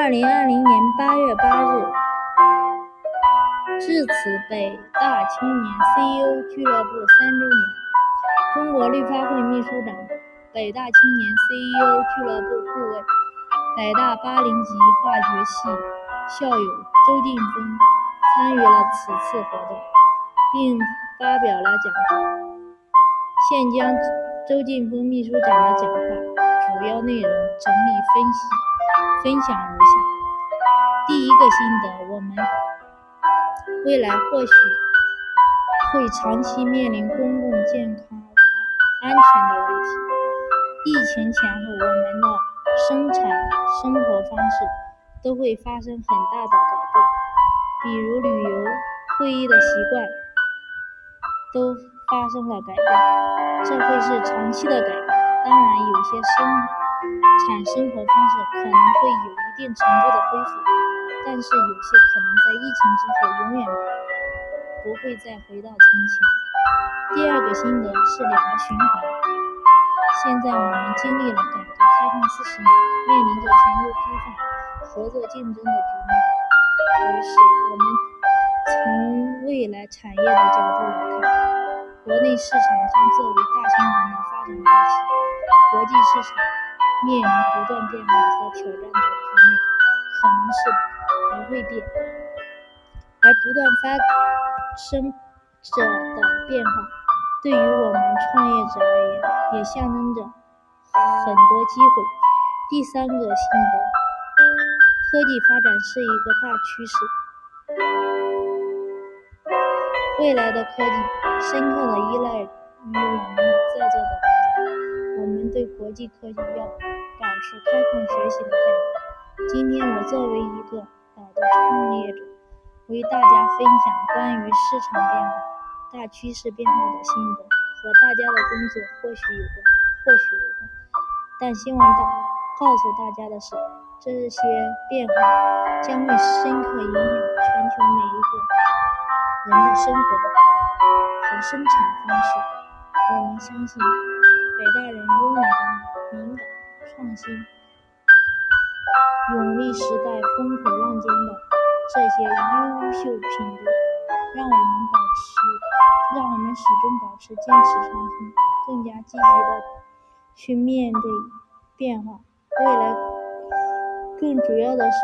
二零二零年八月八日，致辞北大青年 CEO 俱乐部三周年。中国绿发会秘书长、北大青年 CEO 俱乐部顾问、北大八零级化学系校友周劲峰参与了此次活动，并发表了讲话。现将周劲峰秘书长的讲话主要内容整理分析。分享如下：第一个心得，我们未来或许会长期面临公共健康安全的问题。疫情前后，我们的生产生活方式都会发生很大的改变，比如旅游、会议的习惯都发生了改变，这会是长期的改变。当然，有些生产生活方式可能会有一定程度的恢复，但是有些可能在疫情之后永远不会再回到从前。第二个心得是两个循环。现在我们经历了改革开放四十年，面临着全球开放、合作竞争的局面，于是我们从未来产业的角度来看，国内市场将作为大循环的发展主体，国际市场。面临不断变化和挑战的局面，可能是不会变，而不断发生着的变化，对于我们创业者而言，也象征着很多机会。第三个心得：科技发展是一个大趋势，未来的科技深刻的依赖于我们在座的大家。我们对国际科技要保持开放学习的态度。今天，我作为一个好的创业者，为大家分享关于市场变化、大趋势变化的心得，和大家的工作或许有关，或许无关。但希望大告诉大家的是，这些变化将会深刻影响全球每一个人的生活和生产方式。我们相信。北大人拥有的敏感、创新、永历时代风口浪尖的这些优秀品质，让我们保持，让我们始终保持坚持创新，更加积极的去面对变化。未来更主要的是，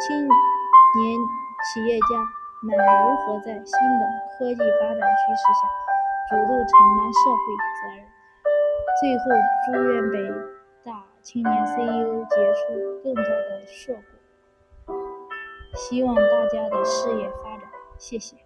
青年企业家们如何在新的科技发展趋势下。主动承担社会责任。最后，祝愿北青年 CEO 结出更多的硕果，希望大家的事业发展。谢谢。